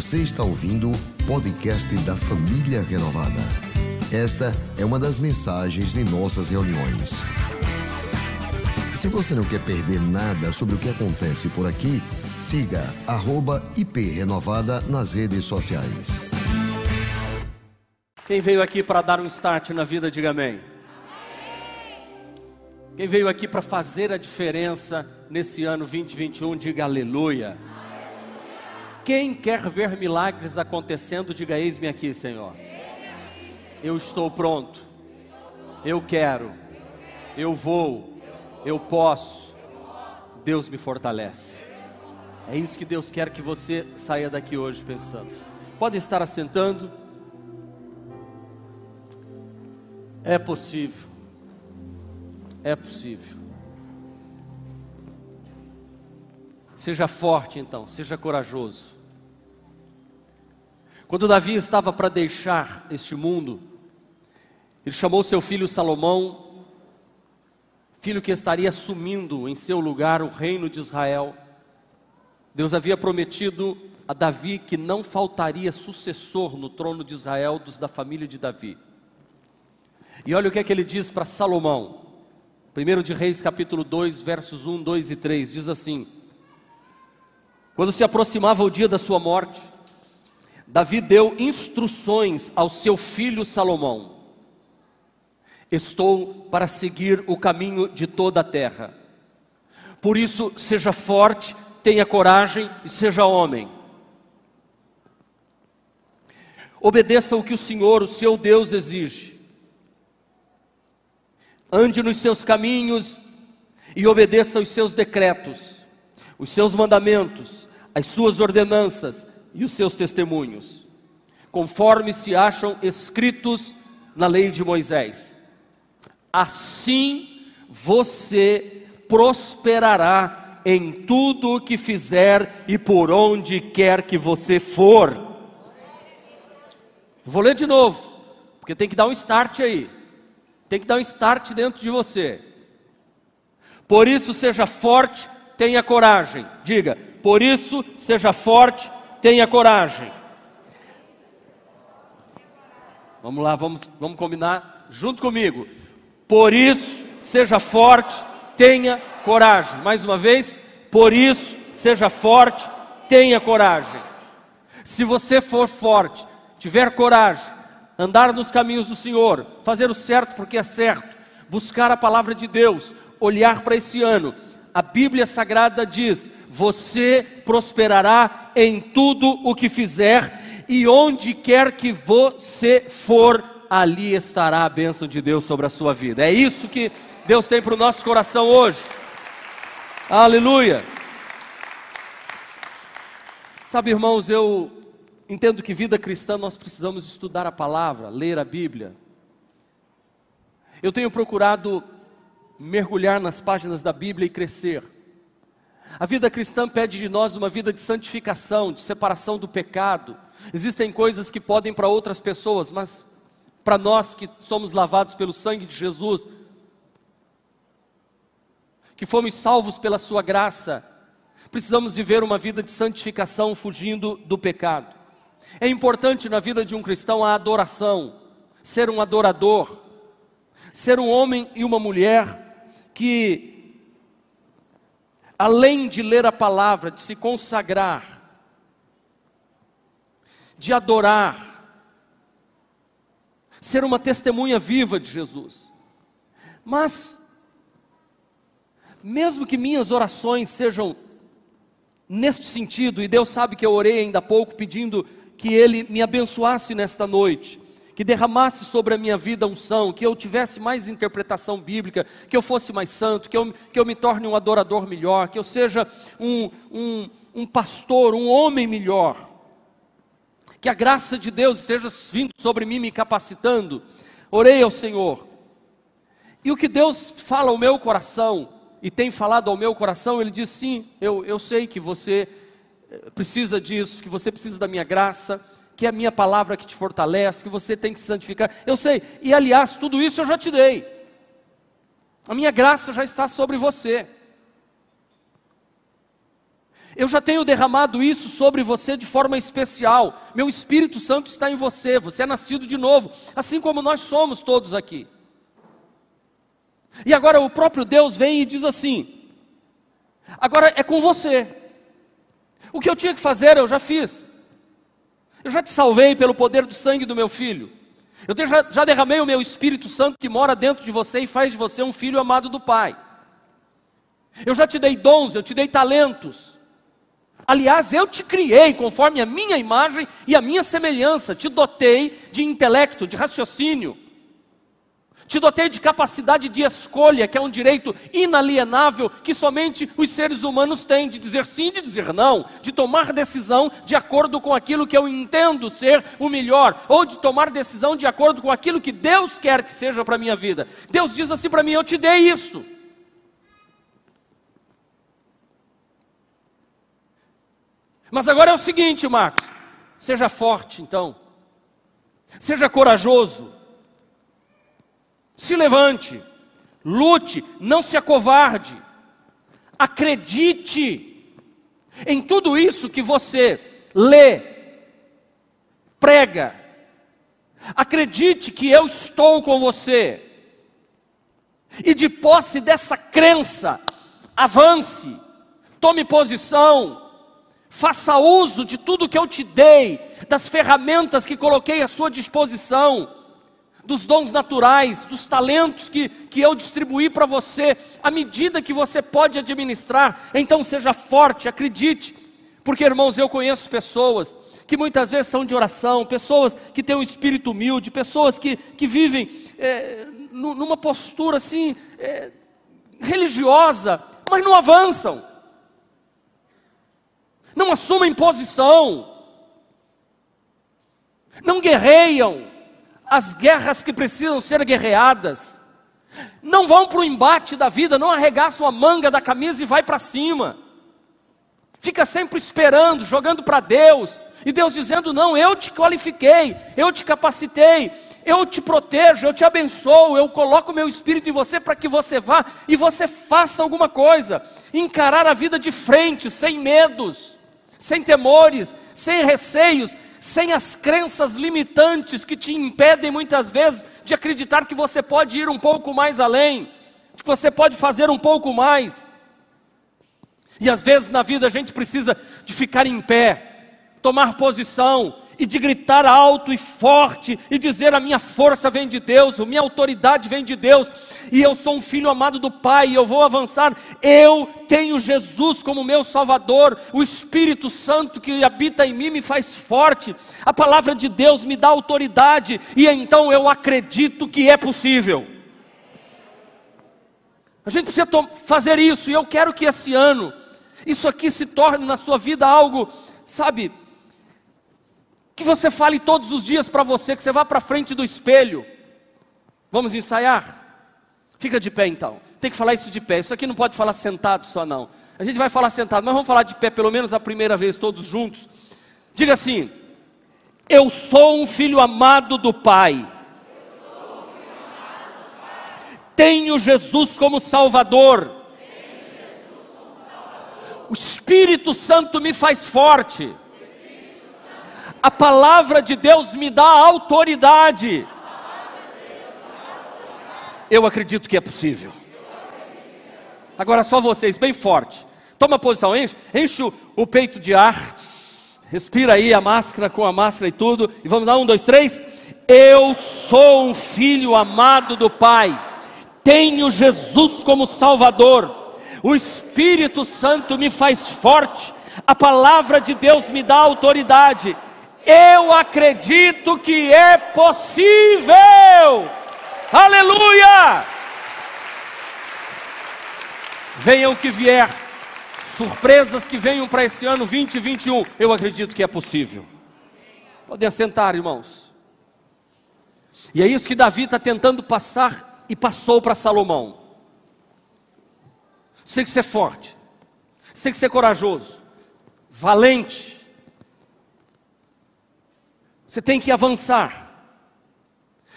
Você está ouvindo o podcast da Família Renovada. Esta é uma das mensagens de nossas reuniões. Se você não quer perder nada sobre o que acontece por aqui, siga @iprenovada nas redes sociais. Quem veio aqui para dar um start na vida, diga amém. Quem veio aqui para fazer a diferença nesse ano 2021, diga aleluia. Quem quer ver milagres acontecendo, diga: Eis-me aqui, Senhor. Eu estou pronto. Eu quero. Eu vou. Eu posso. Deus me fortalece. É isso que Deus quer que você saia daqui hoje pensando. Pode estar assentando. É possível. É possível. Seja forte então, seja corajoso. Quando Davi estava para deixar este mundo, ele chamou seu filho Salomão, filho que estaria assumindo em seu lugar o reino de Israel. Deus havia prometido a Davi que não faltaria sucessor no trono de Israel dos da família de Davi. E olha o que é que ele diz para Salomão. 1 de Reis, capítulo 2, versos 1, 2 e 3, diz assim: quando se aproximava o dia da sua morte, Davi deu instruções ao seu filho Salomão: Estou para seguir o caminho de toda a terra. Por isso, seja forte, tenha coragem e seja homem. Obedeça o que o Senhor, o seu Deus, exige. Ande nos seus caminhos e obedeça os seus decretos os seus mandamentos, as suas ordenanças e os seus testemunhos, conforme se acham escritos na lei de Moisés. Assim você prosperará em tudo o que fizer e por onde quer que você for. Vou ler de novo, porque tem que dar um start aí. Tem que dar um start dentro de você. Por isso, seja forte tenha coragem. Diga, por isso, seja forte, tenha coragem. Vamos lá, vamos, vamos combinar junto comigo. Por isso, seja forte, tenha coragem. Mais uma vez, por isso, seja forte, tenha coragem. Se você for forte, tiver coragem, andar nos caminhos do Senhor, fazer o certo porque é certo, buscar a palavra de Deus, olhar para esse ano, a Bíblia Sagrada diz: você prosperará em tudo o que fizer, e onde quer que você for, ali estará a bênção de Deus sobre a sua vida. É isso que Deus tem para o nosso coração hoje. Aleluia. Sabe, irmãos, eu entendo que vida cristã nós precisamos estudar a palavra, ler a Bíblia. Eu tenho procurado mergulhar nas páginas da Bíblia e crescer. A vida cristã pede de nós uma vida de santificação, de separação do pecado. Existem coisas que podem para outras pessoas, mas para nós que somos lavados pelo sangue de Jesus, que fomos salvos pela Sua graça, precisamos viver uma vida de santificação fugindo do pecado. É importante na vida de um cristão a adoração, ser um adorador, ser um homem e uma mulher que, além de ler a palavra, de se consagrar, de adorar, ser uma testemunha viva de Jesus. Mas, mesmo que minhas orações sejam neste sentido, e Deus sabe que eu orei ainda há pouco pedindo que Ele me abençoasse nesta noite, que derramasse sobre a minha vida unção, que eu tivesse mais interpretação bíblica, que eu fosse mais santo, que eu, que eu me torne um adorador melhor, que eu seja um, um, um pastor, um homem melhor. Que a graça de Deus esteja vindo sobre mim, me capacitando. Orei ao Senhor. E o que Deus fala ao meu coração, e tem falado ao meu coração, Ele diz: sim, eu, eu sei que você eh, precisa disso, que você precisa da minha graça que é a minha palavra que te fortalece, que você tem que se santificar. Eu sei, e aliás, tudo isso eu já te dei. A minha graça já está sobre você. Eu já tenho derramado isso sobre você de forma especial. Meu Espírito Santo está em você, você é nascido de novo, assim como nós somos todos aqui. E agora o próprio Deus vem e diz assim: agora é com você. O que eu tinha que fazer, eu já fiz. Eu já te salvei pelo poder do sangue do meu filho. Eu já, já derramei o meu Espírito Santo que mora dentro de você e faz de você um filho amado do Pai. Eu já te dei dons, eu te dei talentos. Aliás, eu te criei conforme a minha imagem e a minha semelhança, te dotei de intelecto, de raciocínio. Te dotei de capacidade de escolha, que é um direito inalienável que somente os seres humanos têm, de dizer sim e de dizer não, de tomar decisão de acordo com aquilo que eu entendo ser o melhor, ou de tomar decisão de acordo com aquilo que Deus quer que seja para a minha vida. Deus diz assim para mim: Eu te dei isso. Mas agora é o seguinte, Marcos: seja forte então, seja corajoso se levante, lute, não se acovarde, acredite em tudo isso que você lê, prega, acredite que eu estou com você, e de posse dessa crença, avance, tome posição, faça uso de tudo que eu te dei, das ferramentas que coloquei à sua disposição dos dons naturais, dos talentos que, que eu distribuí para você, à medida que você pode administrar. Então seja forte, acredite, porque irmãos, eu conheço pessoas que muitas vezes são de oração, pessoas que têm um espírito humilde, pessoas que, que vivem é, numa postura assim, é, religiosa, mas não avançam, não assumem posição, não guerreiam, as guerras que precisam ser guerreadas. Não vão para o embate da vida, não arregaçam a manga da camisa e vai para cima. Fica sempre esperando, jogando para Deus. E Deus dizendo: Não, eu te qualifiquei, eu te capacitei, eu te protejo, eu te abençoo, eu coloco meu espírito em você para que você vá e você faça alguma coisa. Encarar a vida de frente, sem medos, sem temores, sem receios, sem as crenças limitantes que te impedem muitas vezes de acreditar que você pode ir um pouco mais além, que você pode fazer um pouco mais. E às vezes na vida a gente precisa de ficar em pé, tomar posição, e de gritar alto e forte e dizer: a minha força vem de Deus, a minha autoridade vem de Deus, e eu sou um filho amado do Pai, e eu vou avançar. Eu tenho Jesus como meu Salvador, o Espírito Santo que habita em mim me faz forte, a palavra de Deus me dá autoridade, e então eu acredito que é possível. A gente precisa fazer isso, e eu quero que esse ano, isso aqui se torne na sua vida algo, sabe, que você fale todos os dias para você, que você vá para frente do espelho. Vamos ensaiar? Fica de pé então. Tem que falar isso de pé. Isso aqui não pode falar sentado só não. A gente vai falar sentado, mas vamos falar de pé pelo menos a primeira vez todos juntos. Diga assim: Eu sou um filho amado do Pai. Tenho Jesus como Salvador. O Espírito Santo me faz forte a palavra de Deus me dá autoridade. Eu acredito que é possível. Agora só vocês, bem forte. Toma posição, enche, enche o peito de ar. Respira aí a máscara com a máscara e tudo. E vamos lá, um, dois, três. Eu sou um filho amado do Pai. Tenho Jesus como Salvador. O Espírito Santo me faz forte. A palavra de Deus me dá autoridade eu acredito que é possível. Aleluia! Venham que vier, surpresas que venham para esse ano 2021, eu acredito que é possível. Podem assentar, irmãos. E é isso que Davi está tentando passar e passou para Salomão. Você tem que ser forte, você tem que ser corajoso, valente, você tem que avançar.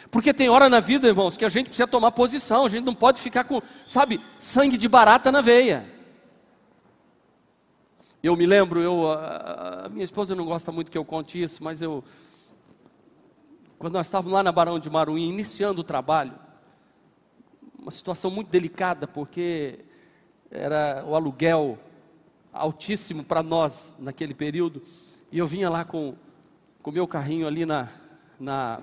Porque tem hora na vida, irmãos, que a gente precisa tomar posição, a gente não pode ficar com, sabe, sangue de barata na veia. Eu me lembro, eu, a, a minha esposa não gosta muito que eu conte isso, mas eu, quando nós estávamos lá na Barão de Maruim, iniciando o trabalho, uma situação muito delicada, porque era o aluguel altíssimo para nós naquele período, e eu vinha lá com o meu carrinho ali na, na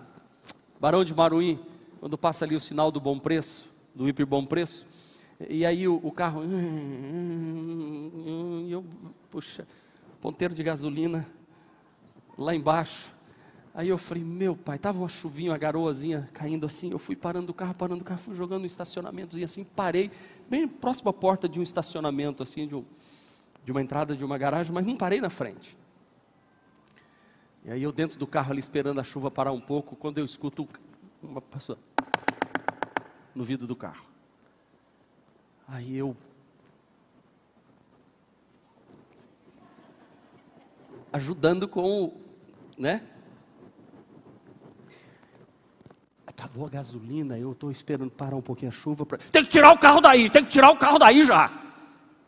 Barão de Maruim, quando passa ali o sinal do bom preço, do hiper bom preço, e aí o, o carro, e eu, puxa, ponteiro de gasolina lá embaixo. Aí eu falei, meu pai, tava uma chuvinha, uma garoazinha caindo assim. Eu fui parando o carro, parando o carro, fui jogando no estacionamento e assim parei, bem próximo à porta de um estacionamento, assim, de, um, de uma entrada de uma garagem, mas não parei na frente. E aí eu dentro do carro ali esperando a chuva parar um pouco, quando eu escuto uma pessoa no vidro do carro. Aí eu ajudando com o, né? Acabou a gasolina, eu estou esperando parar um pouquinho a chuva. Pra... Tem que tirar o carro daí, tem que tirar o carro daí já.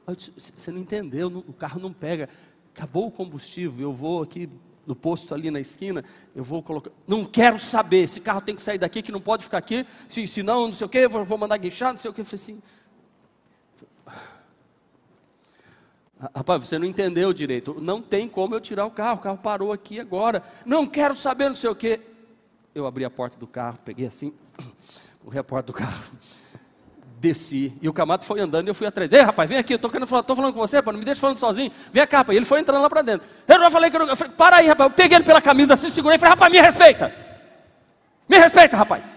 Você não entendeu, o carro não pega. Acabou o combustível, eu vou aqui no posto ali na esquina, eu vou colocar. Não quero saber, esse carro tem que sair daqui, que não pode ficar aqui, se, se não, não sei o que, vou, vou mandar guinchar, não sei o que. Eu falei assim. Rapaz, você não entendeu direito. Não tem como eu tirar o carro, o carro parou aqui agora. Não quero saber, não sei o que. Eu abri a porta do carro, peguei assim, corri a porta do carro desci. E o Camato foi andando e eu fui atrás. Ei, rapaz, vem aqui, eu tô querendo falar, tô falando com você, não me deixa falando sozinho. Vem cá, rapaz. E ele foi entrando lá para dentro. Eu já falei que eu, eu falei, para aí, rapaz. Eu peguei ele pela camisa assim, segurei e falei, rapaz, me respeita. Me respeita, rapaz. Você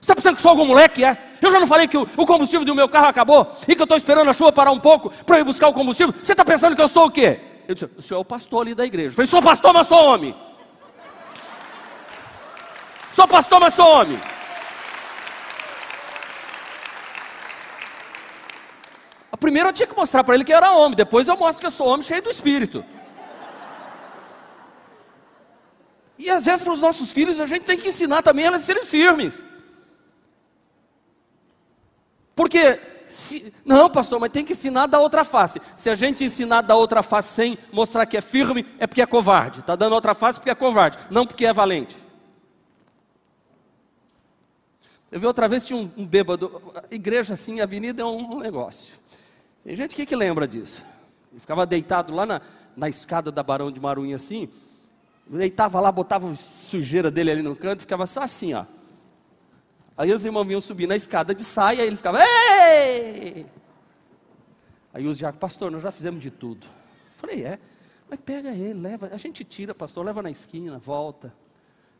está pensando que sou algum moleque, é? Eu já não falei que o, o combustível do meu carro acabou e que eu estou esperando a chuva parar um pouco para ir buscar o combustível? Você está pensando que eu sou o quê? Eu disse, o senhor é o pastor ali da igreja. Eu falei, sou pastor, mas sou homem. Sou pastor, mas sou homem. Primeiro eu tinha que mostrar para ele que eu era homem, depois eu mostro que eu sou homem cheio do espírito. E às vezes para os nossos filhos a gente tem que ensinar também eles a serem firmes. Porque, se, não, pastor, mas tem que ensinar da outra face. Se a gente ensinar da outra face sem mostrar que é firme, é porque é covarde. Está dando outra face porque é covarde, não porque é valente. Eu vi outra vez tinha um, um bêbado, igreja assim, avenida é um, um negócio. Tem gente que, que lembra disso. Ele ficava deitado lá na, na escada da Barão de Maruim assim, deitava lá, botava sujeira dele ali no canto, ficava só assim, ó. Aí os irmãos vinham subir na escada de saia, ele ficava, ei! Aí os diáconos, pastor, nós já fizemos de tudo. falei, é, mas pega ele, leva, a gente tira, pastor, leva na esquina, volta.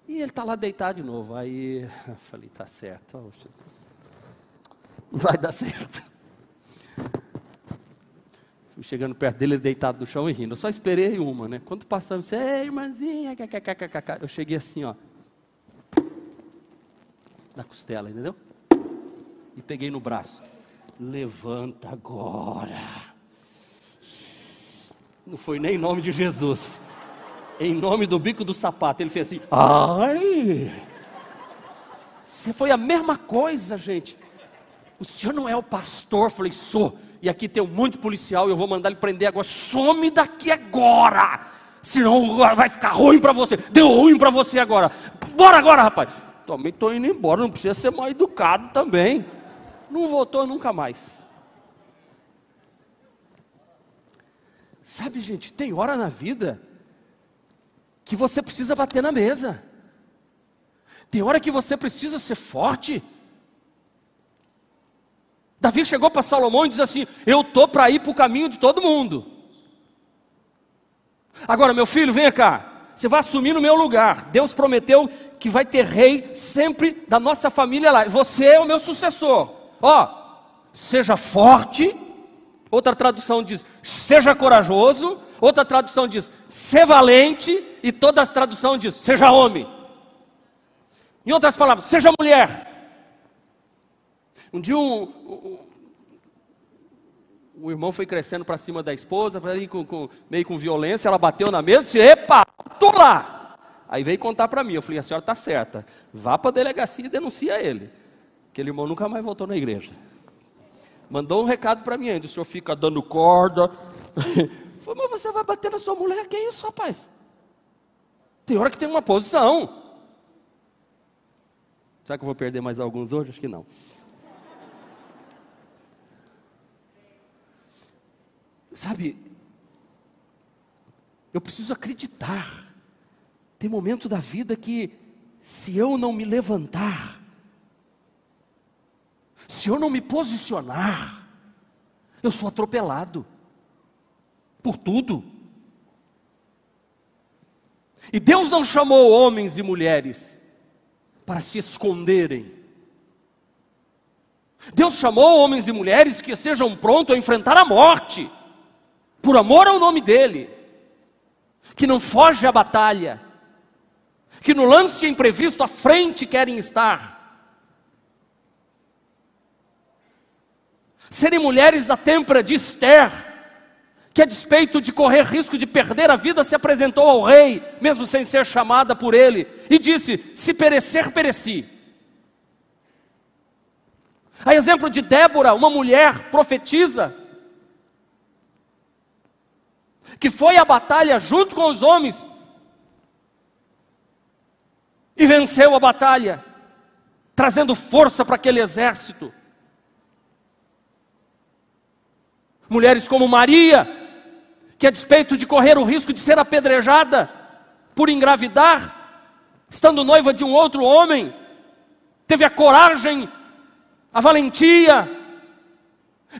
E ele está lá deitado de novo. Aí eu falei, tá certo, oh, Jesus. Não vai dar certo. Fui chegando perto dele, ele deitado no chão e rindo. Eu só esperei uma, né? Quando passou, eu disse, ei, irmãzinha, eu cheguei assim, ó. Na costela, entendeu? E peguei no braço. Levanta agora. Não foi nem em nome de Jesus. Em nome do bico do sapato. Ele fez assim, ai. Você foi a mesma coisa, gente. O senhor não é o pastor? Eu falei, sou e aqui tem um monte de policial e eu vou mandar ele prender agora. Some daqui agora! Senão vai ficar ruim para você. Deu ruim para você agora. Bora agora, rapaz. Também estou indo embora, não precisa ser mal educado também. Não voltou nunca mais. Sabe, gente, tem hora na vida que você precisa bater na mesa. Tem hora que você precisa ser forte. Davi chegou para Salomão e disse assim: Eu estou para ir para o caminho de todo mundo. Agora, meu filho, venha cá. Você vai assumir no meu lugar. Deus prometeu que vai ter rei sempre da nossa família lá. Você é o meu sucessor. Ó, seja forte. Outra tradução diz: seja corajoso. Outra tradução diz: ser valente. E todas as traduções diz: seja homem. Em outras palavras, seja mulher. Um dia um, um, um irmão foi crescendo para cima da esposa, com, com, meio com violência, ela bateu na mesa e disse, epa, tu lá! Aí veio contar para mim, eu falei, a senhora está certa, vá para a delegacia e denuncia ele. Aquele irmão nunca mais voltou na igreja. Mandou um recado para mim ainda, o senhor fica dando corda, Falei, mas você vai bater na sua mulher? Que isso, rapaz? Tem hora que tem uma posição. Será que eu vou perder mais alguns hoje? Acho que não. Sabe, eu preciso acreditar. Tem momento da vida que, se eu não me levantar, se eu não me posicionar, eu sou atropelado por tudo. E Deus não chamou homens e mulheres para se esconderem. Deus chamou homens e mulheres que sejam prontos a enfrentar a morte, por amor ao nome dEle, que não foge à batalha, que no lance imprevisto à frente querem estar. Serem mulheres da têmpera de Esther, que a despeito de correr risco de perder a vida, se apresentou ao rei, mesmo sem ser chamada por ele, e disse: Se perecer, pereci. A exemplo de Débora, uma mulher profetisa, que foi à batalha junto com os homens e venceu a batalha, trazendo força para aquele exército. Mulheres como Maria, que a despeito de correr o risco de ser apedrejada por engravidar, estando noiva de um outro homem, teve a coragem, a valentia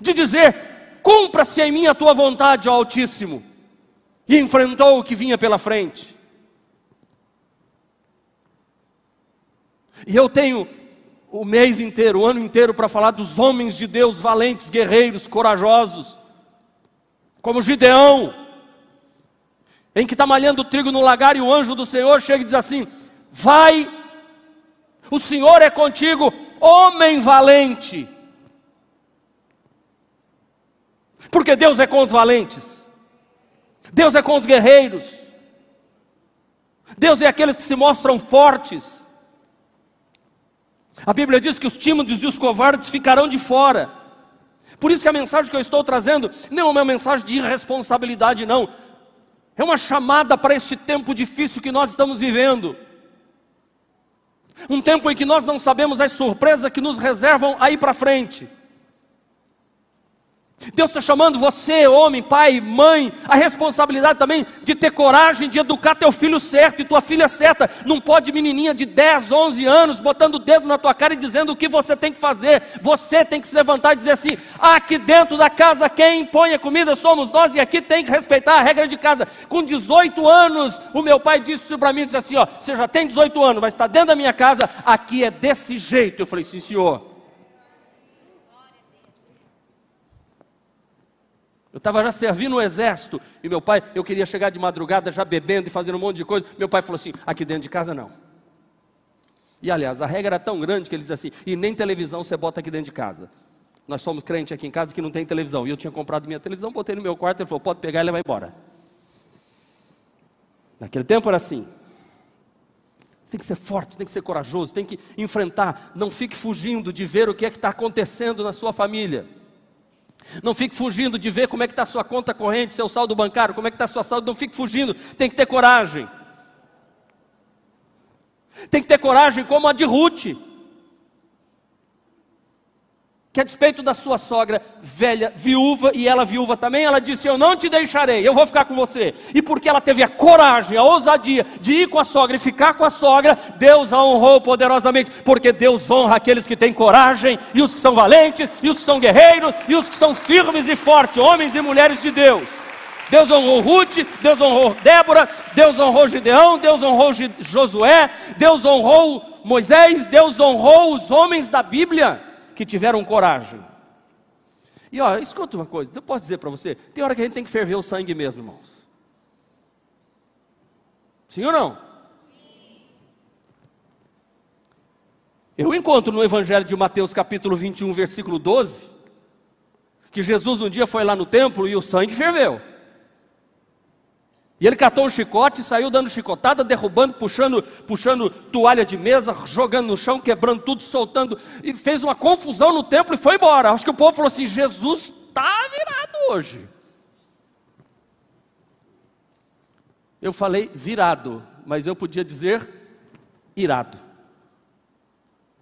de dizer: cumpra-se em mim a tua vontade, ó Altíssimo, e enfrentou o que vinha pela frente. E eu tenho o mês inteiro, o ano inteiro, para falar dos homens de Deus valentes, guerreiros, corajosos, como Gideão, em que está malhando trigo no lagar e o anjo do Senhor chega e diz assim: Vai, o Senhor é contigo, homem valente. Porque Deus é com os valentes, Deus é com os guerreiros, Deus é aqueles que se mostram fortes. A Bíblia diz que os tímidos e os covardes ficarão de fora. Por isso que a mensagem que eu estou trazendo não é uma mensagem de irresponsabilidade, não. É uma chamada para este tempo difícil que nós estamos vivendo. Um tempo em que nós não sabemos as surpresas que nos reservam aí para frente. Deus está chamando você, homem, pai, mãe, a responsabilidade também de ter coragem de educar teu filho certo e tua filha certa. Não pode menininha de 10, 11 anos botando o dedo na tua cara e dizendo o que você tem que fazer. Você tem que se levantar e dizer assim: aqui dentro da casa quem põe a comida somos nós e aqui tem que respeitar a regra de casa. Com 18 anos, o meu pai disse para mim, disse assim, ó, você já tem 18 anos, mas está dentro da minha casa, aqui é desse jeito. Eu falei, sim senhor. Eu estava já servindo o exército e meu pai, eu queria chegar de madrugada já bebendo e fazendo um monte de coisa. Meu pai falou assim: aqui dentro de casa não. E aliás, a regra era tão grande que ele disse assim: e nem televisão você bota aqui dentro de casa. Nós somos crentes aqui em casa que não tem televisão. E eu tinha comprado minha televisão, botei no meu quarto. Ele falou: pode pegar e levar embora. Naquele tempo era assim. Você tem que ser forte, tem que ser corajoso, tem que enfrentar. Não fique fugindo de ver o que é que está acontecendo na sua família. Não fique fugindo de ver como é que está a sua conta corrente, seu saldo bancário, como é que está sua saúde. Não fique fugindo, tem que ter coragem. Tem que ter coragem como a de Ruth que a despeito da sua sogra velha, viúva, e ela viúva também, ela disse: Eu não te deixarei, eu vou ficar com você. E porque ela teve a coragem, a ousadia de ir com a sogra e ficar com a sogra, Deus a honrou poderosamente, porque Deus honra aqueles que têm coragem, e os que são valentes, e os que são guerreiros, e os que são firmes e fortes, homens e mulheres de Deus. Deus honrou Ruth, Deus honrou Débora, Deus honrou Gideão, Deus honrou Josué, Deus honrou Moisés, Deus honrou os homens da Bíblia que tiveram coragem. E olha, escuta uma coisa, eu posso dizer para você, tem hora que a gente tem que ferver o sangue mesmo, irmãos. Sim ou não? Eu encontro no Evangelho de Mateus, capítulo 21, versículo 12, que Jesus um dia foi lá no templo e o sangue ferveu. E ele catou um chicote saiu dando chicotada, derrubando, puxando, puxando toalha de mesa, jogando no chão, quebrando tudo, soltando. E fez uma confusão no templo e foi embora. Acho que o povo falou assim: Jesus está virado hoje. Eu falei virado, mas eu podia dizer irado.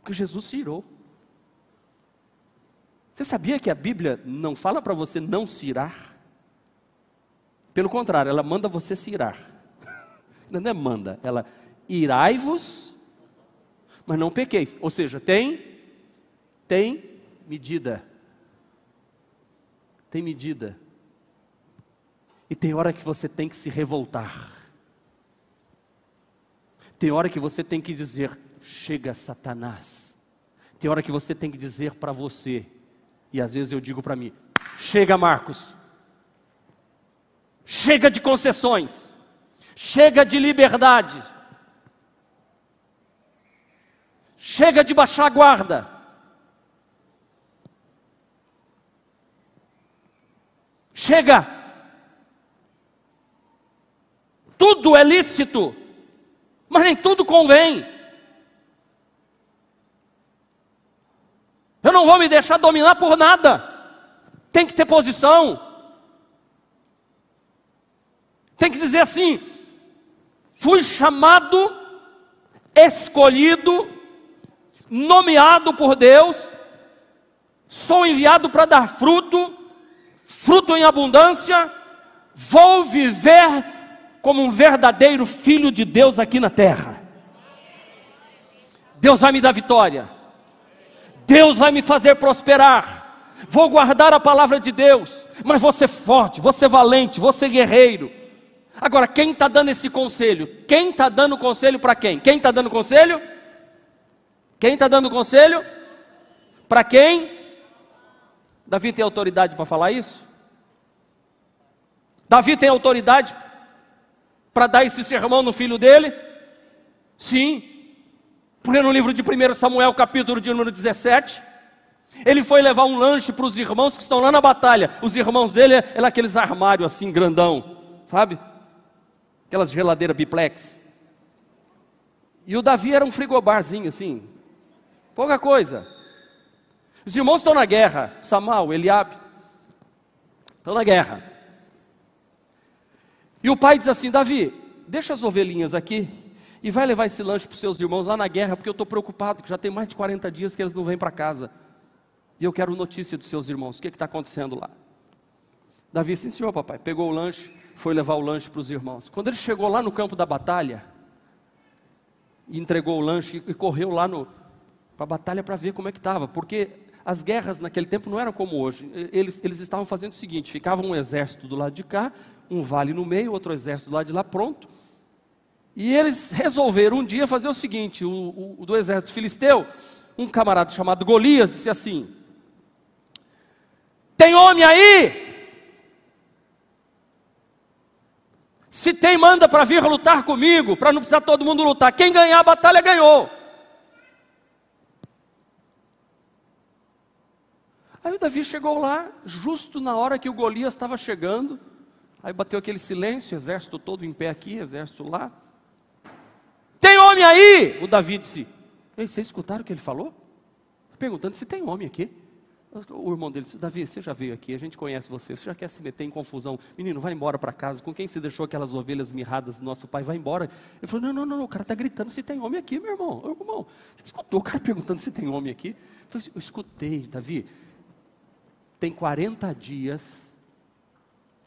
Porque Jesus se irou. Você sabia que a Bíblia não fala para você não se irar? Pelo contrário, ela manda você se irar. Não é manda, ela irai-vos, mas não pequeis. Ou seja, tem tem medida. Tem medida. E tem hora que você tem que se revoltar. Tem hora que você tem que dizer: chega, Satanás. Tem hora que você tem que dizer para você, e às vezes eu digo para mim: chega, Marcos. Chega de concessões. Chega de liberdade. Chega de baixar a guarda. Chega. Tudo é lícito, mas nem tudo convém. Eu não vou me deixar dominar por nada. Tem que ter posição. Tem que dizer assim: fui chamado, escolhido, nomeado por Deus, sou enviado para dar fruto, fruto em abundância, vou viver como um verdadeiro filho de Deus aqui na terra. Deus vai me dar vitória. Deus vai me fazer prosperar. Vou guardar a palavra de Deus, mas ser forte, ser valente, ser guerreiro. Agora, quem está dando esse conselho? Quem está dando conselho para quem? Quem está dando conselho? Quem está dando conselho? Para quem? Davi tem autoridade para falar isso? Davi tem autoridade para dar esse sermão no filho dele? Sim, porque no livro de 1 Samuel, capítulo de número 17, ele foi levar um lanche para os irmãos que estão lá na batalha. Os irmãos dele é, é aqueles armários assim, grandão, sabe? Aquelas geladeiras biplex. E o Davi era um frigobarzinho assim, pouca coisa. Os irmãos estão na guerra, Samal, Eliabe, estão na guerra. E o pai diz assim: Davi, deixa as ovelhinhas aqui e vai levar esse lanche para os seus irmãos lá na guerra, porque eu estou preocupado, que já tem mais de 40 dias que eles não vêm para casa. E eu quero notícia dos seus irmãos. O que está acontecendo lá? Davi, sim senhor, papai. Pegou o lanche, foi levar o lanche para os irmãos. Quando ele chegou lá no campo da batalha, entregou o lanche e correu lá para a batalha para ver como é que estava, porque as guerras naquele tempo não eram como hoje. Eles, eles estavam fazendo o seguinte: ficava um exército do lado de cá um vale no meio, outro exército do lado de lá pronto. E eles resolveram um dia fazer o seguinte: o, o do exército filisteu, um camarada chamado Golias disse assim: Tem homem aí? Se tem, manda para vir lutar comigo, para não precisar todo mundo lutar. Quem ganhar a batalha ganhou. Aí o Davi chegou lá, justo na hora que o Golias estava chegando. Aí bateu aquele silêncio, exército todo em pé aqui, exército lá. Tem homem aí? O Davi disse: Ei, vocês escutaram o que ele falou? Perguntando se tem homem aqui. O irmão dele disse: Davi, você já veio aqui, a gente conhece você, você já quer se meter em confusão. Menino, vai embora para casa. Com quem você deixou aquelas ovelhas mirradas do nosso pai? Vai embora. Ele falou: Não, não, não, o cara está gritando se tem homem aqui, meu irmão. Meu irmão, você escutou o cara perguntando se tem homem aqui? Eu, falei, eu escutei, Davi. Tem 40 dias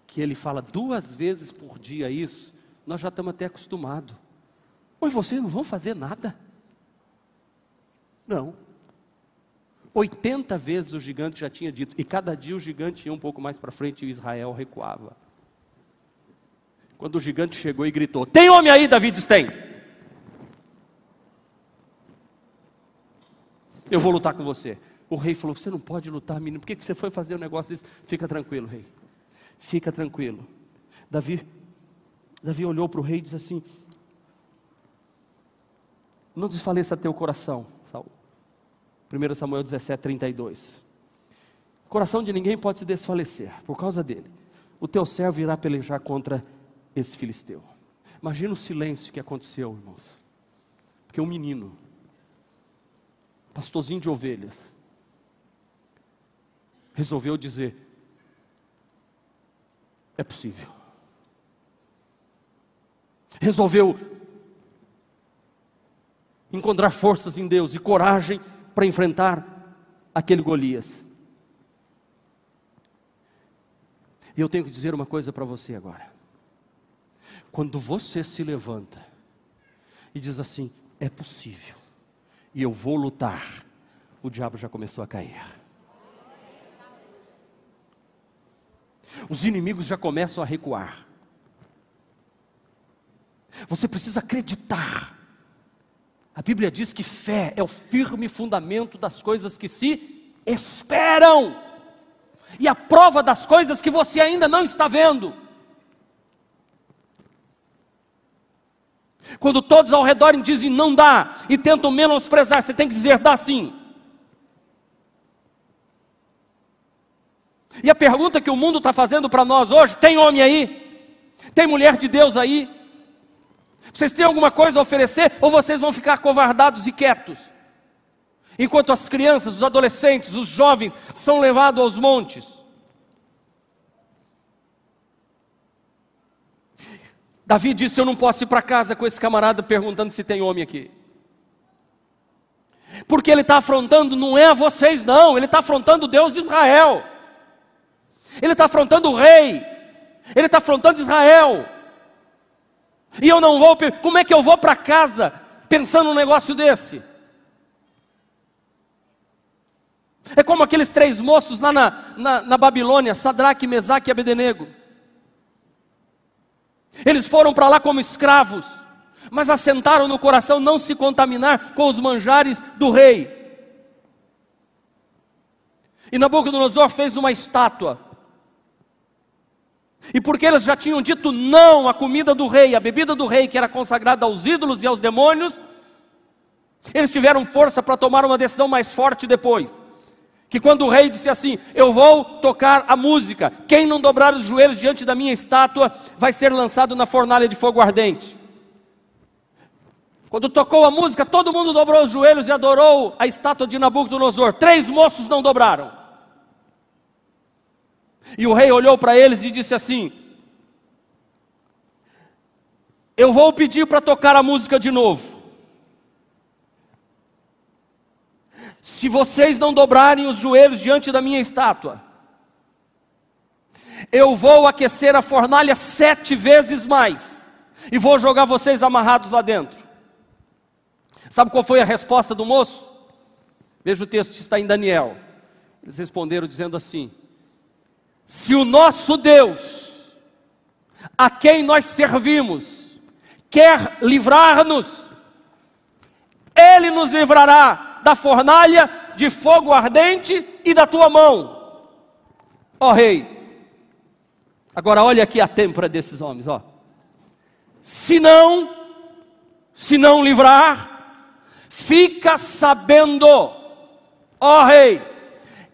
que ele fala duas vezes por dia isso, nós já estamos até acostumados. Mas vocês não vão fazer nada? Não. 80 vezes o gigante já tinha dito, e cada dia o gigante ia um pouco mais para frente e Israel recuava. Quando o gigante chegou e gritou: Tem homem aí? Davi diz: Tem. Eu vou lutar com você. O rei falou: Você não pode lutar, menino. Por que você foi fazer o um negócio desse? Fica tranquilo, rei fica tranquilo. Davi, Davi olhou para o rei e disse assim: Não desfaleça teu coração. 1 Samuel 17, 32. O coração de ninguém pode se desfalecer por causa dele. O teu servo irá pelejar contra esse filisteu. Imagina o silêncio que aconteceu, irmãos. Porque um menino, pastorzinho de ovelhas, resolveu dizer: é possível. resolveu encontrar forças em Deus e coragem para enfrentar aquele Golias. E eu tenho que dizer uma coisa para você agora. Quando você se levanta e diz assim: é possível, e eu vou lutar, o diabo já começou a cair. Os inimigos já começam a recuar. Você precisa acreditar. A Bíblia diz que fé é o firme fundamento das coisas que se esperam e a prova das coisas que você ainda não está vendo. Quando todos ao redor dizem não dá e tentam menosprezar, você tem que dizer dá sim. E a pergunta que o mundo está fazendo para nós hoje: tem homem aí? Tem mulher de Deus aí? Vocês têm alguma coisa a oferecer ou vocês vão ficar covardados e quietos? Enquanto as crianças, os adolescentes, os jovens são levados aos montes. Davi disse: Eu não posso ir para casa com esse camarada perguntando se tem homem aqui. Porque ele está afrontando, não é a vocês, não, ele está afrontando o Deus de Israel, ele está afrontando o rei, ele está afrontando Israel. E eu não vou, como é que eu vou para casa pensando num negócio desse? É como aqueles três moços lá na, na, na Babilônia, Sadraque, Mesaque e Abednego. Eles foram para lá como escravos, mas assentaram no coração não se contaminar com os manjares do rei. E Nabucodonosor fez uma estátua. E porque eles já tinham dito não à comida do rei, à bebida do rei, que era consagrada aos ídolos e aos demônios, eles tiveram força para tomar uma decisão mais forte depois que quando o rei disse assim: Eu vou tocar a música, quem não dobrar os joelhos diante da minha estátua vai ser lançado na fornalha de fogo ardente. Quando tocou a música, todo mundo dobrou os joelhos e adorou a estátua de Nabucodonosor. Três moços não dobraram. E o rei olhou para eles e disse assim: Eu vou pedir para tocar a música de novo. se vocês não dobrarem os joelhos diante da minha estátua, eu vou aquecer a fornalha sete vezes mais, e vou jogar vocês amarrados lá dentro. Sabe qual foi a resposta do moço? Veja o texto que está em Daniel. Eles responderam dizendo assim: Se o nosso Deus, a quem nós servimos, quer livrar-nos, Ele nos livrará da fornalha de fogo ardente e da tua mão, ó rei. Agora olha aqui a têmpora desses homens, ó. Se não, se não livrar, fica sabendo, ó rei,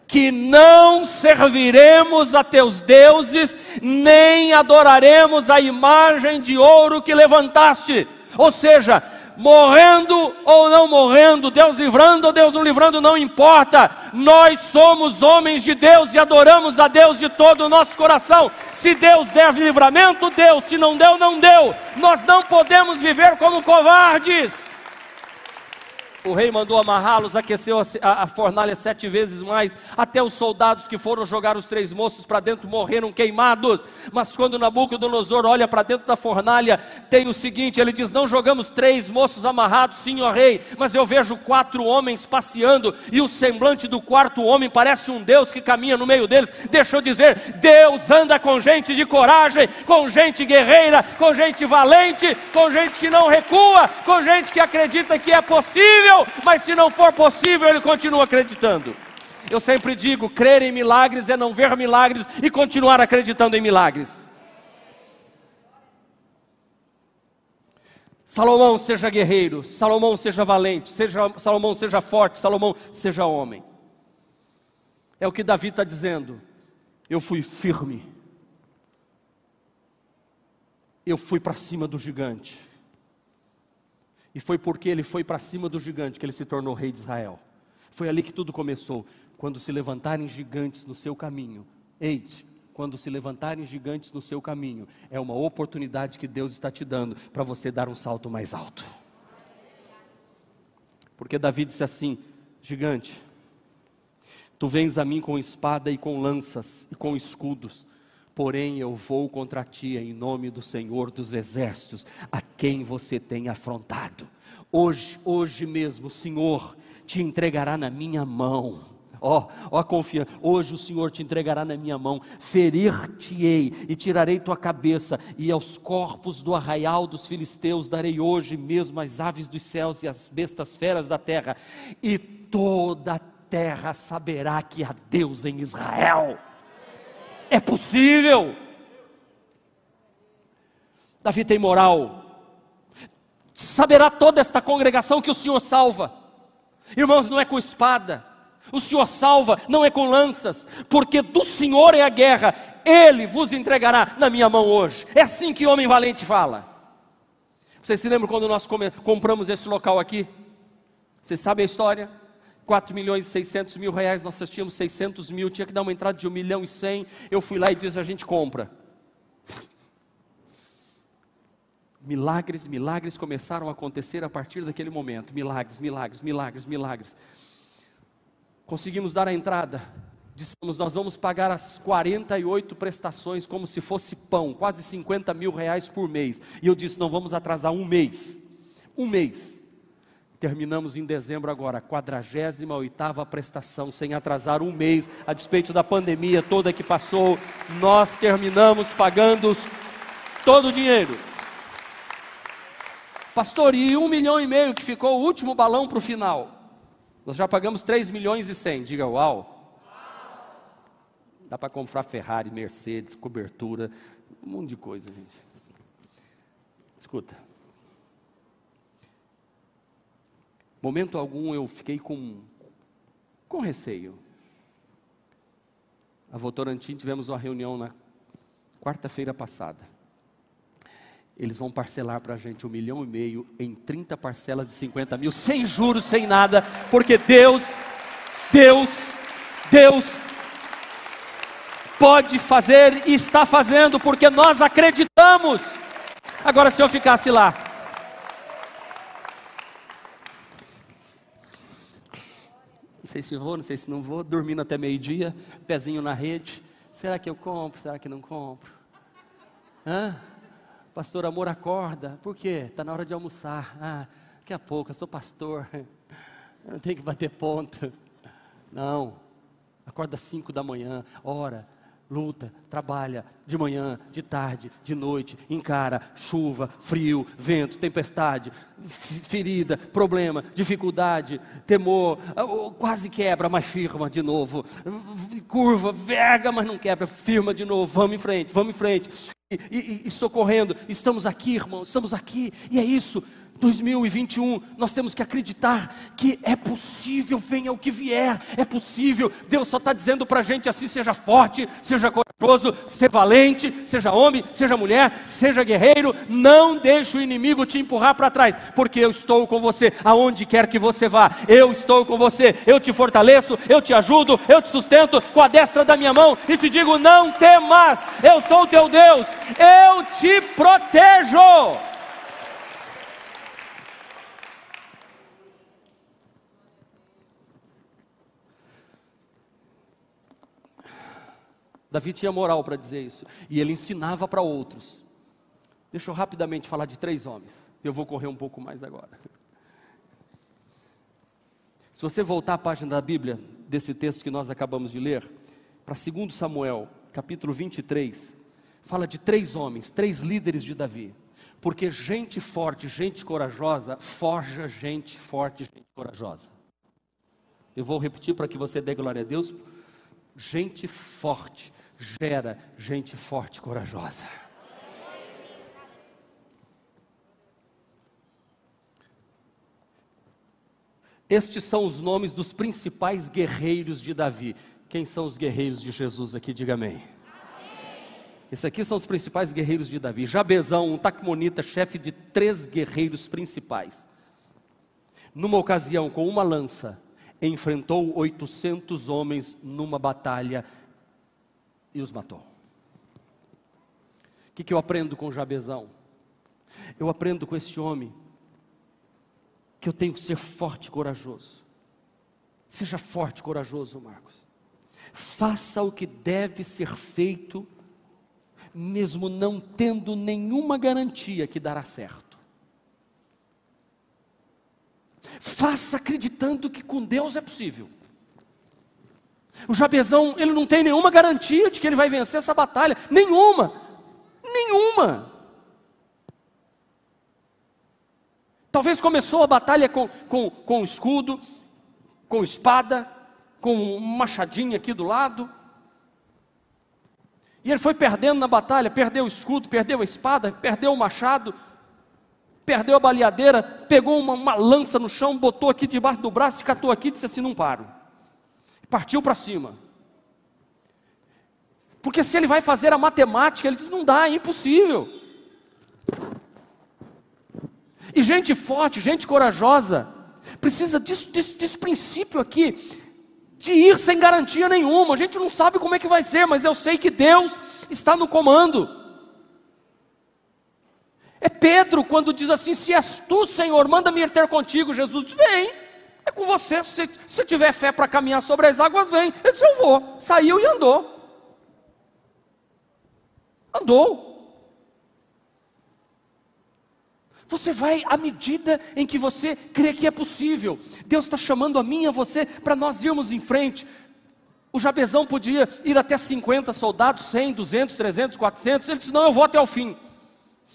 que não serviremos a teus deuses, nem adoraremos a imagem de ouro que levantaste. Ou seja, morrendo ou não morrendo, Deus livrando ou Deus não livrando, não importa. Nós somos homens de Deus e adoramos a Deus de todo o nosso coração. Se Deus der livramento, deu. Se não deu, não deu. Nós não podemos viver como covardes. O rei mandou amarrá-los, aqueceu a, fornalha sete vezes mais, até os soldados que foram jogar os três moços para dentro morreram queimados. Mas quando Nabucodonosor olha para dentro da fornalha, tem o seguinte: ele diz: Não jogamos três moços amarrados, sim, ó rei, mas eu vejo quatro homens passeando, e o semblante do quarto homem parece um Deus que caminha no meio deles. Deixa eu dizer: Deus anda com gente de coragem, com gente guerreira, com gente valente, com gente que não recua, com gente que acredita que é possível mas se não for possível, ele continua acreditando. Eu sempre digo: crer em milagres é não ver milagres e continuar acreditando em milagres. Salomão seja guerreiro, Salomão seja valente, seja, Salomão seja forte, Salomão seja homem. É o que Davi está dizendo. Eu fui firme. Eu fui para cima do gigante. E foi porque ele foi para cima do gigante que ele se tornou rei de Israel. Foi ali que tudo começou. Quando se levantarem gigantes no seu caminho, eis, quando se levantarem gigantes no seu caminho, é uma oportunidade que Deus está te dando para você dar um salto mais alto. Porque Davi disse assim: Gigante, tu vens a mim com espada e com lanças e com escudos, porém eu vou contra ti em nome do Senhor dos exércitos, a quem você tem afrontado. Hoje, hoje mesmo, o Senhor te entregará na minha mão. Ó, oh, ó oh, confiança. Hoje o Senhor te entregará na minha mão, ferir-te-ei e tirarei tua cabeça, e aos corpos do arraial dos filisteus darei hoje mesmo as aves dos céus e as bestas feras da terra, e toda a terra saberá que há Deus em Israel. É possível. Davi tem moral. Saberá toda esta congregação que o Senhor salva. Irmãos, não é com espada. O Senhor salva, não é com lanças, porque do Senhor é a guerra, Ele vos entregará na minha mão hoje. É assim que homem valente fala. Vocês se lembram quando nós compramos esse local aqui? Vocês sabem a história? 4 milhões e 600 mil reais, nós tínhamos 600 mil, tinha que dar uma entrada de 1 milhão e 100. Eu fui lá e disse: a gente compra. Milagres, milagres começaram a acontecer a partir daquele momento. Milagres, milagres, milagres, milagres. Conseguimos dar a entrada. Dissemos, nós vamos pagar as 48 prestações como se fosse pão, quase 50 mil reais por mês. E eu disse, não vamos atrasar um mês. Um mês. Terminamos em dezembro agora, 48ª prestação, sem atrasar um mês, a despeito da pandemia toda que passou, nós terminamos pagando todo o dinheiro. Pastor, e um milhão e meio que ficou o último balão para o final? Nós já pagamos 3 milhões e 100, diga uau. Dá para comprar Ferrari, Mercedes, cobertura, um monte de coisa, gente. Escuta. Momento algum eu fiquei com, com receio. A Votorantim tivemos uma reunião na quarta-feira passada. Eles vão parcelar para a gente um milhão e meio em 30 parcelas de 50 mil, sem juros, sem nada, porque Deus, Deus, Deus pode fazer e está fazendo, porque nós acreditamos. Agora, se eu ficasse lá, não sei se vou, não sei se não vou, dormindo até meio-dia, pezinho na rede. Será que eu compro? Será que não compro? Hã? Pastor Amor acorda. Por quê? Está na hora de almoçar. Ah, daqui a pouco, eu sou pastor. Eu não tenho que bater ponto. Não. Acorda às cinco da manhã, ora, luta, trabalha de manhã, de tarde, de noite, encara chuva, frio, vento, tempestade, ferida, problema, dificuldade, temor, ah, quase quebra, mas firma de novo, curva, verga, mas não quebra, firma de novo, vamos em frente, vamos em frente. E, e, e socorrendo, estamos aqui, irmão, estamos aqui, e é isso, 2021, nós temos que acreditar que é possível, venha o que vier, é possível. Deus só está dizendo para a gente assim: seja forte, seja corajoso, seja valente, seja homem, seja mulher, seja guerreiro. Não deixe o inimigo te empurrar para trás, porque eu estou com você aonde quer que você vá. Eu estou com você, eu te fortaleço, eu te ajudo, eu te sustento com a destra da minha mão e te digo: não temas, eu sou o teu Deus, eu te protejo. Davi tinha moral para dizer isso. E ele ensinava para outros. Deixa eu rapidamente falar de três homens. Eu vou correr um pouco mais agora. Se você voltar à página da Bíblia, desse texto que nós acabamos de ler, para 2 Samuel, capítulo 23, fala de três homens, três líderes de Davi. Porque gente forte, gente corajosa, forja gente forte, gente corajosa. Eu vou repetir para que você dê glória a Deus. Gente forte, gera gente forte e corajosa. Estes são os nomes dos principais guerreiros de Davi. Quem são os guerreiros de Jesus aqui? Diga amém. Esses aqui são os principais guerreiros de Davi. Jabezão, um tacmonita, chefe de três guerreiros principais. Numa ocasião, com uma lança, enfrentou 800 homens numa batalha e os matou. que, que eu aprendo com Jabezão? Eu aprendo com esse homem que eu tenho que ser forte e corajoso. Seja forte e corajoso, Marcos. Faça o que deve ser feito, mesmo não tendo nenhuma garantia que dará certo. Faça acreditando que com Deus é possível. O Jabezão, ele não tem nenhuma garantia de que ele vai vencer essa batalha, nenhuma, nenhuma. Talvez começou a batalha com, com, com escudo, com espada, com um machadinho aqui do lado. E ele foi perdendo na batalha, perdeu o escudo, perdeu a espada, perdeu o machado, perdeu a baleadeira, pegou uma, uma lança no chão, botou aqui debaixo do braço, catou aqui e disse assim: não paro. Partiu para cima. Porque se ele vai fazer a matemática, ele diz: não dá, é impossível. E gente forte, gente corajosa, precisa disso, disso, desse princípio aqui, de ir sem garantia nenhuma. A gente não sabe como é que vai ser, mas eu sei que Deus está no comando. É Pedro quando diz assim: Se és tu, Senhor, manda-me ir ter contigo. Jesus diz: Vem, é com você. Se você tiver fé para caminhar sobre as águas, vem. Ele disse: Eu vou. Saiu e andou. Andou. Você vai à medida em que você crê que é possível. Deus está chamando a mim e a você para nós irmos em frente. O Jabezão podia ir até 50 soldados, 100, 200, 300, 400. Ele disse: Não, eu vou até o fim.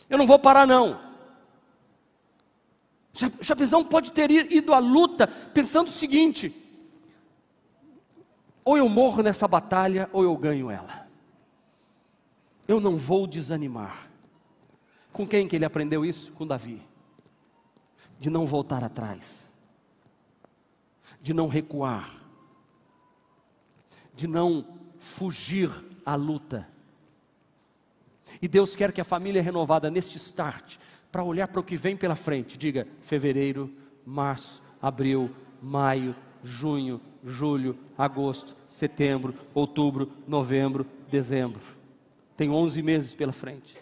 Eu não vou parar, não. Jabezão pode ter ido à luta pensando o seguinte: ou eu morro nessa batalha, ou eu ganho ela. Eu não vou desanimar. Com quem que ele aprendeu isso? Com Davi. De não voltar atrás, de não recuar, de não fugir à luta. E Deus quer que a família renovada neste start, para olhar para o que vem pela frente, diga fevereiro, março, abril, maio, junho, julho, agosto, setembro, outubro, novembro, dezembro. Tem 11 meses pela frente.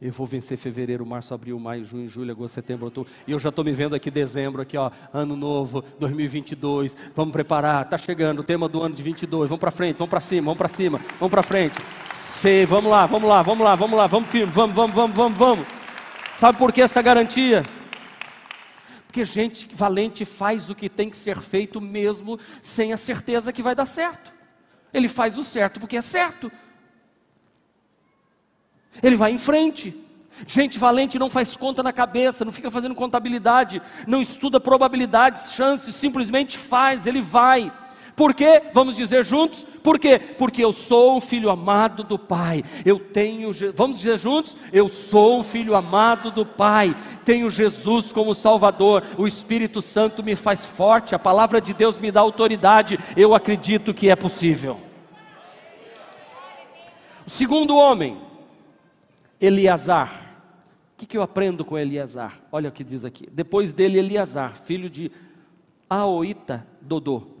Eu vou vencer fevereiro, março, abril, maio, junho, julho, agosto, setembro, outubro. E eu já estou me vendo aqui dezembro, aqui ó, ano novo, 2022. Vamos preparar, está chegando o tema do ano de 22. Vamos para frente, vamos para cima, vamos para cima, vamos para frente. Vamos lá, vamos lá, vamos lá, vamos lá, vamos firme, vamos, vamos, vamos, vamos, vamos. Sabe por que essa garantia? Porque gente valente faz o que tem que ser feito mesmo sem a certeza que vai dar certo. Ele faz o certo porque é certo. Ele vai em frente. Gente valente não faz conta na cabeça, não fica fazendo contabilidade, não estuda probabilidades, chances, simplesmente faz, ele vai. Por quê? Vamos dizer juntos? Por quê? Porque eu sou o filho amado do Pai. Eu tenho, vamos dizer juntos? Eu sou o filho amado do Pai. Tenho Jesus como Salvador. O Espírito Santo me faz forte. A palavra de Deus me dá autoridade. Eu acredito que é possível. O segundo homem, Eliasar. O que, que eu aprendo com Eliasar? Olha o que diz aqui. Depois dele, Eliasar, filho de Aoita Dodô.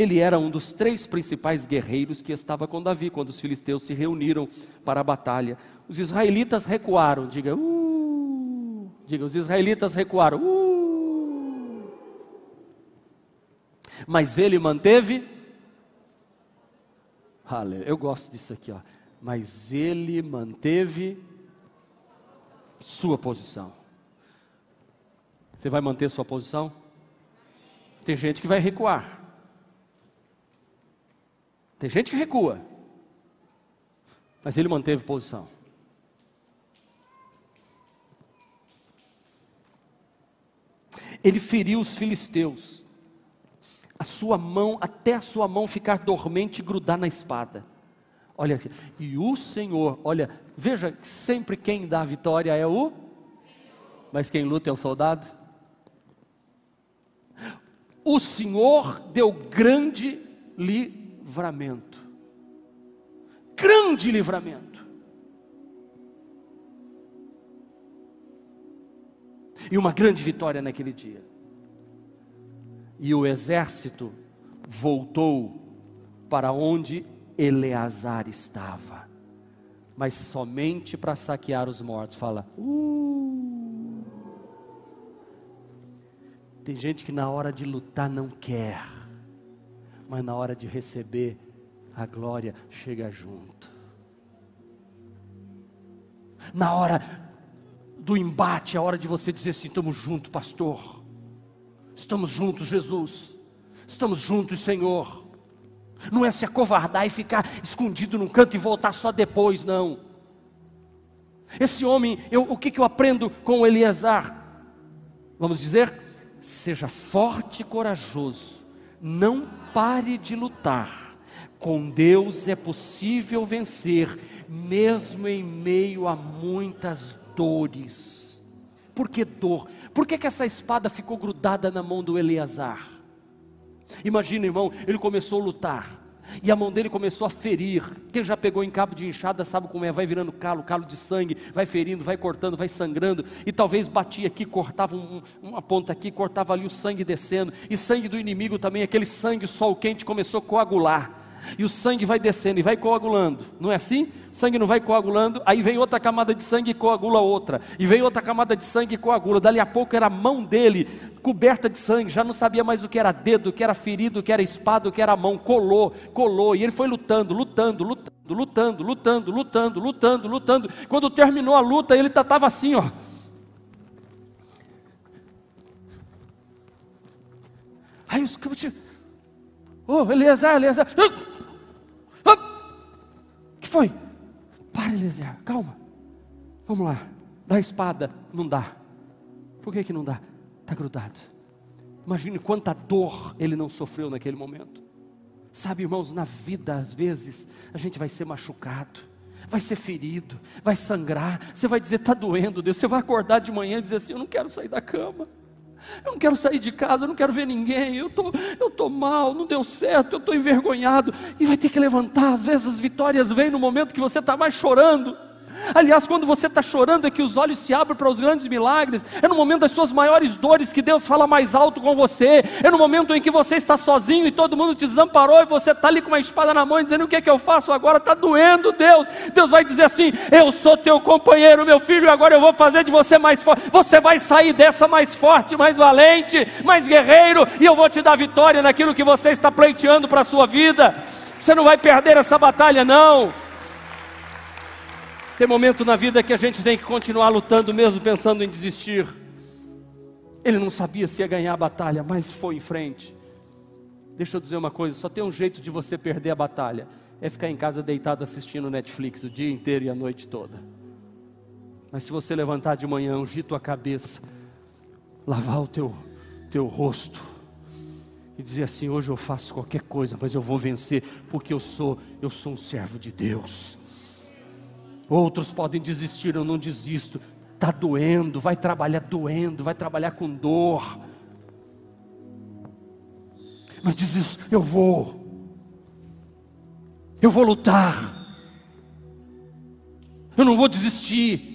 Ele era um dos três principais guerreiros que estava com Davi quando os filisteus se reuniram para a batalha. Os israelitas recuaram, diga, uh, diga, os israelitas recuaram, uh, mas ele manteve, eu gosto disso aqui, ó, mas ele manteve sua posição. Você vai manter sua posição? Tem gente que vai recuar. Tem gente que recua. Mas ele manteve posição. Ele feriu os filisteus. A sua mão, até a sua mão ficar dormente e grudar na espada. Olha, e o Senhor, olha, veja, sempre quem dá a vitória é o, mas quem luta é o soldado. O Senhor deu grande livramento, grande livramento. E uma grande vitória naquele dia. E o exército voltou para onde Eleazar estava, mas somente para saquear os mortos. Fala, uh. Tem gente que na hora de lutar não quer, mas na hora de receber a glória chega junto. Na hora do embate, é hora de você dizer assim: estamos juntos, pastor. Estamos juntos, Jesus. Estamos juntos, Senhor. Não é se acovardar e ficar escondido num canto e voltar só depois, não. Esse homem, eu, o que, que eu aprendo com Eliezer? Vamos dizer, seja forte e corajoso, não pare de lutar. Com Deus é possível vencer, mesmo em meio a muitas dores. Por que dor? Por que, que essa espada ficou grudada na mão do Eleazar? Imagina, irmão, ele começou a lutar. E a mão dele começou a ferir. Quem já pegou em cabo de enxada sabe como é: vai virando calo, calo de sangue, vai ferindo, vai cortando, vai sangrando. E talvez batia aqui, cortava um, uma ponta aqui, cortava ali o sangue descendo. E sangue do inimigo também, aquele sangue, sol quente começou a coagular e o sangue vai descendo e vai coagulando, não é assim? O sangue não vai coagulando, aí vem outra camada de sangue e coagula outra, e vem outra camada de sangue e coagula. Dali a pouco era a mão dele coberta de sangue, já não sabia mais o que era dedo, o que era ferido, o que era espada, o que era mão, colou, colou, e ele foi lutando, lutando, lutando, lutando, lutando, lutando, lutando, lutando. Quando terminou a luta, ele estava assim, ó. Aí os Oh, Eliezer, Eliezer foi? Para, Eliezer, calma. Vamos lá. Dá a espada. Não dá. Por que, que não dá? Está grudado. Imagine quanta dor ele não sofreu naquele momento. Sabe, irmãos, na vida, às vezes, a gente vai ser machucado, vai ser ferido, vai sangrar. Você vai dizer, está doendo, Deus. Você vai acordar de manhã e dizer assim: Eu não quero sair da cama. Eu não quero sair de casa, eu não quero ver ninguém, eu tô, estou tô mal, não deu certo, eu estou envergonhado, e vai ter que levantar. Às vezes as vitórias vêm no momento que você está mais chorando. Aliás, quando você está chorando é que os olhos se abrem para os grandes milagres, é no momento das suas maiores dores que Deus fala mais alto com você, é no momento em que você está sozinho e todo mundo te desamparou e você está ali com uma espada na mão dizendo: O que é que eu faço agora? Está doendo, Deus. Deus vai dizer assim: Eu sou teu companheiro, meu filho, e agora eu vou fazer de você mais forte. Você vai sair dessa mais forte, mais valente, mais guerreiro, e eu vou te dar vitória naquilo que você está pleiteando para a sua vida. Você não vai perder essa batalha, não. Tem momento na vida que a gente tem que continuar lutando, mesmo pensando em desistir. Ele não sabia se ia ganhar a batalha, mas foi em frente. Deixa eu dizer uma coisa: só tem um jeito de você perder a batalha, é ficar em casa deitado assistindo Netflix o dia inteiro e a noite toda. Mas se você levantar de manhã, ungir tua cabeça, lavar o teu, teu rosto, e dizer assim: hoje eu faço qualquer coisa, mas eu vou vencer, porque eu sou, eu sou um servo de Deus. Outros podem desistir, eu não desisto. Está doendo, vai trabalhar doendo, vai trabalhar com dor. Mas diz eu vou. Eu vou lutar. Eu não vou desistir.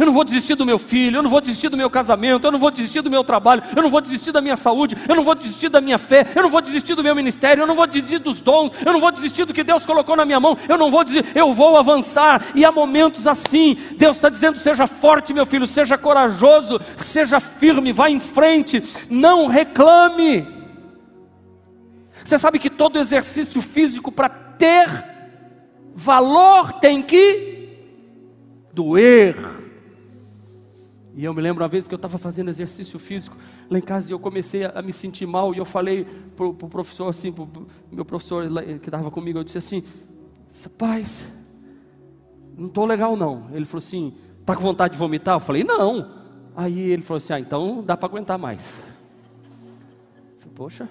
Eu não vou desistir do meu filho, eu não vou desistir do meu casamento, eu não vou desistir do meu trabalho, eu não vou desistir da minha saúde, eu não vou desistir da minha fé, eu não vou desistir do meu ministério, eu não vou desistir dos dons, eu não vou desistir do que Deus colocou na minha mão, eu não vou desistir, eu vou avançar. E há momentos assim, Deus está dizendo: seja forte, meu filho, seja corajoso, seja firme, vá em frente, não reclame. Você sabe que todo exercício físico para ter valor tem que doer. E eu me lembro uma vez que eu estava fazendo exercício físico lá em casa e eu comecei a, me sentir mal. E eu falei para o pro professor, assim, para o meu professor que estava comigo, eu disse assim: Rapaz, não estou legal não. Ele falou assim: Está com vontade de vomitar? Eu falei: Não. Aí ele falou assim: Ah, então dá para aguentar mais. Eu falei, Poxa.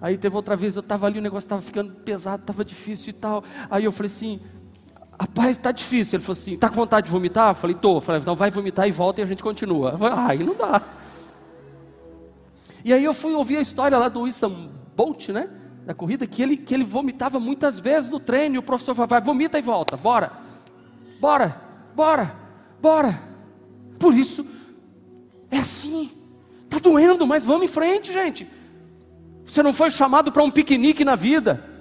Aí teve outra vez, eu estava ali, o negócio estava ficando pesado, estava difícil e tal. Aí eu falei assim: Rapaz, está difícil. Ele falou assim: está com vontade de vomitar? Eu falei. Eu falei: então vai vomitar e volta e a gente continua. Eu falei, aí não dá. E aí eu fui ouvir a história lá do Usain Bolt, né? Da corrida, que ele, que ele vomitava muitas vezes no treino. E o professor falou: vai, vomita e volta. Bora, bora, bora, bora. Por isso, é assim. Está doendo, mas vamos em frente, gente. Você não foi chamado para um piquenique na vida.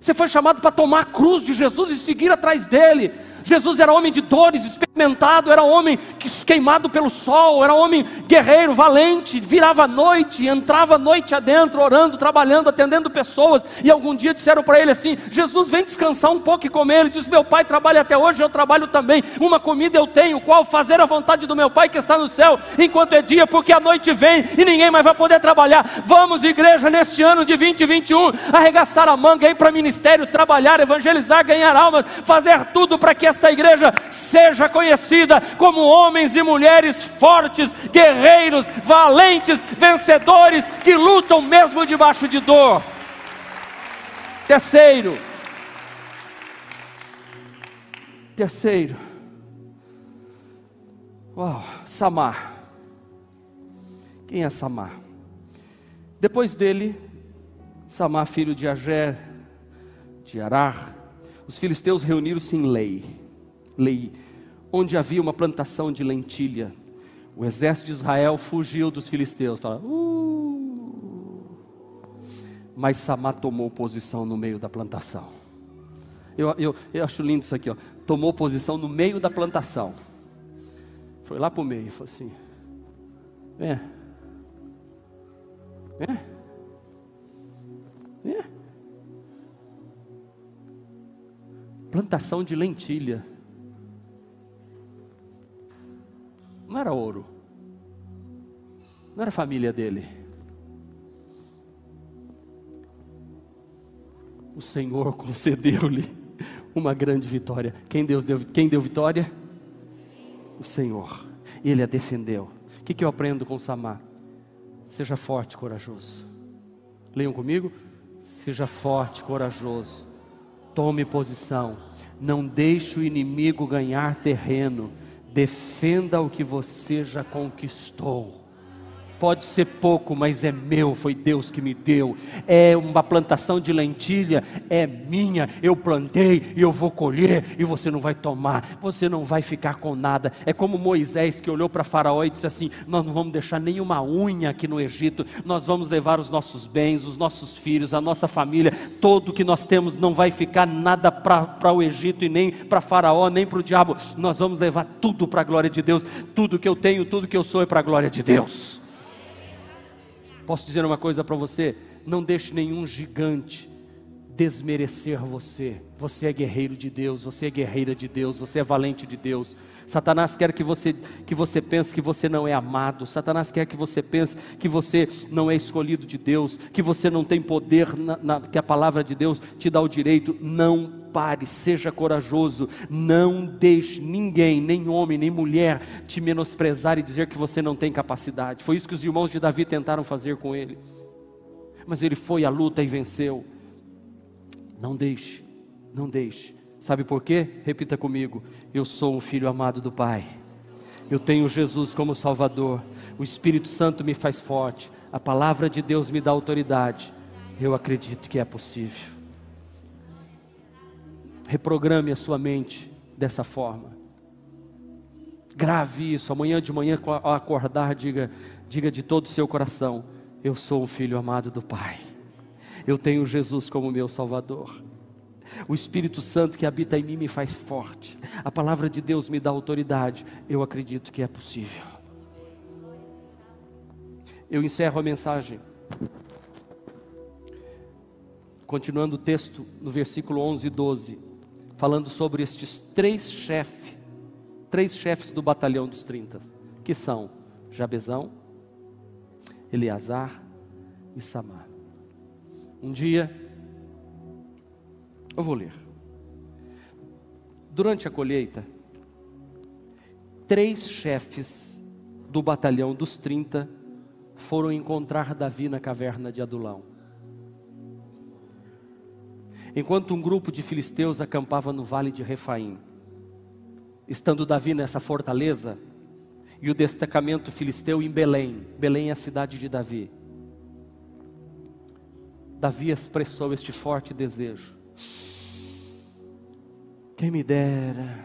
Você foi chamado para tomar a cruz de Jesus e seguir atrás dele. Jesus era homem de dores, experimentado, era homem queimado pelo sol, era homem guerreiro, valente, virava à noite, entrava à noite adentro, orando, trabalhando, atendendo pessoas. E algum dia disseram para ele assim: Jesus, vem descansar um pouco e comer. Ele disse: Meu pai trabalha até hoje, eu trabalho também. Uma comida eu tenho, qual fazer a vontade do meu pai que está no céu, enquanto é dia, porque a noite vem e ninguém mais vai poder trabalhar. Vamos, igreja, neste ano de 2021, arregaçar a manga, ir para ministério, trabalhar, evangelizar, ganhar almas, fazer tudo para que esta igreja seja conhecida como homens e mulheres fortes, guerreiros, valentes, vencedores, que lutam mesmo debaixo de dor. Terceiro, terceiro, uau, Samar. Quem é Samar? Depois dele, Samar, filho de Ager, de Arar, os filisteus reuniram-se em Lei lei, onde havia uma plantação de lentilha. O exército de Israel fugiu dos filisteus. Fala, uh. Mas Samar tomou posição no meio da plantação. Eu, eu, eu acho lindo isso aqui, ó. tomou posição no meio da plantação. Foi lá para o meio e falou assim: É. É. É. Plantação de lentilha. Não era ouro, não era família dele. O Senhor concedeu-lhe uma grande vitória. Quem, Deus deu, quem deu vitória? O Senhor. Ele a defendeu. O que, que eu aprendo com Samar? Seja forte, corajoso. Leiam comigo? Seja forte, corajoso. Tome posição. Não deixe o inimigo ganhar terreno Defenda o que você já conquistou. Pode ser pouco, mas é meu, foi Deus que me deu. É uma plantação de lentilha, é minha, eu plantei e eu vou colher e você não vai tomar, você não vai ficar com nada. É como Moisés que olhou para Faraó e disse assim: Nós não vamos deixar nenhuma unha aqui no Egito, nós vamos levar os nossos bens, os nossos filhos, a nossa família, todo que nós temos, não vai ficar nada para o Egito e nem para Faraó, nem para o diabo. Nós vamos levar tudo para a glória de Deus, tudo que eu tenho, tudo que eu sou é para a glória de Deus. Posso dizer uma coisa para você? Não deixe nenhum gigante desmerecer você. Você é guerreiro de Deus, você é guerreira de Deus, você é valente de Deus. Satanás quer que você, que você pense que você não é amado. Satanás quer que você pense que você não é escolhido de Deus, que você não tem poder, na, na, que a palavra de Deus te dá o direito. Não pare, seja corajoso. Não deixe ninguém, nem homem, nem mulher, te menosprezar e dizer que você não tem capacidade. Foi isso que os irmãos de Davi tentaram fazer com ele. Mas ele foi à luta e venceu. Não deixe, não deixe. Sabe por quê? Repita comigo. Eu sou um filho amado do Pai. Eu tenho Jesus como Salvador. O Espírito Santo me faz forte. A palavra de Deus me dá autoridade. Eu acredito que é possível. Reprograme a sua mente dessa forma. Grave isso. Amanhã de manhã, ao acordar, diga, diga de todo o seu coração: Eu sou um filho amado do Pai. Eu tenho Jesus como meu Salvador. O Espírito Santo que habita em mim me faz forte. A palavra de Deus me dá autoridade. Eu acredito que é possível. Eu encerro a mensagem. Continuando o texto no versículo 11 e 12, falando sobre estes três chefes, três chefes do batalhão dos 30, que são Jabezão, Eleazar e Samar. Um dia, eu vou ler. Durante a colheita, três chefes do batalhão dos 30 foram encontrar Davi na caverna de Adulão. Enquanto um grupo de filisteus acampava no vale de Refaim, estando Davi nessa fortaleza, e o destacamento filisteu em Belém, Belém é a cidade de Davi. Davi expressou este forte desejo. Quem me dera,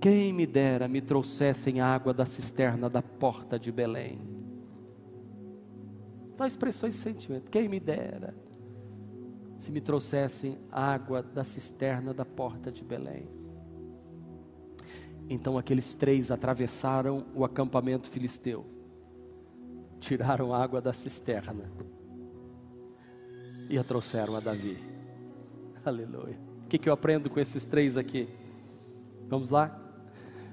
quem me dera me trouxessem água da cisterna da porta de Belém. Só expressou esse sentimento. Quem me dera. se me trouxessem água da cisterna da porta de Belém. Então aqueles três atravessaram o acampamento filisteu, tiraram água da cisterna e a trouxeram a Davi. Aleluia. O que, que eu aprendo com esses três aqui? Vamos lá?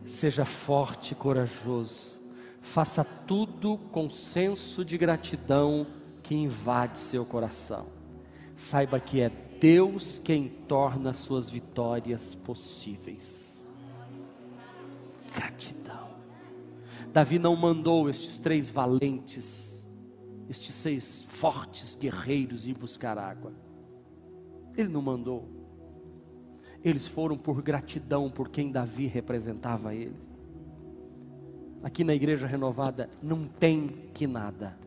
Seja forte e corajoso. Faça tudo com senso de gratidão que invade seu coração saiba que é Deus quem torna suas vitórias possíveis. Gratidão. Davi não mandou estes três valentes, estes seis fortes guerreiros ir buscar água. Ele não mandou. Eles foram por gratidão por quem Davi representava eles. Aqui na igreja renovada não tem que nada.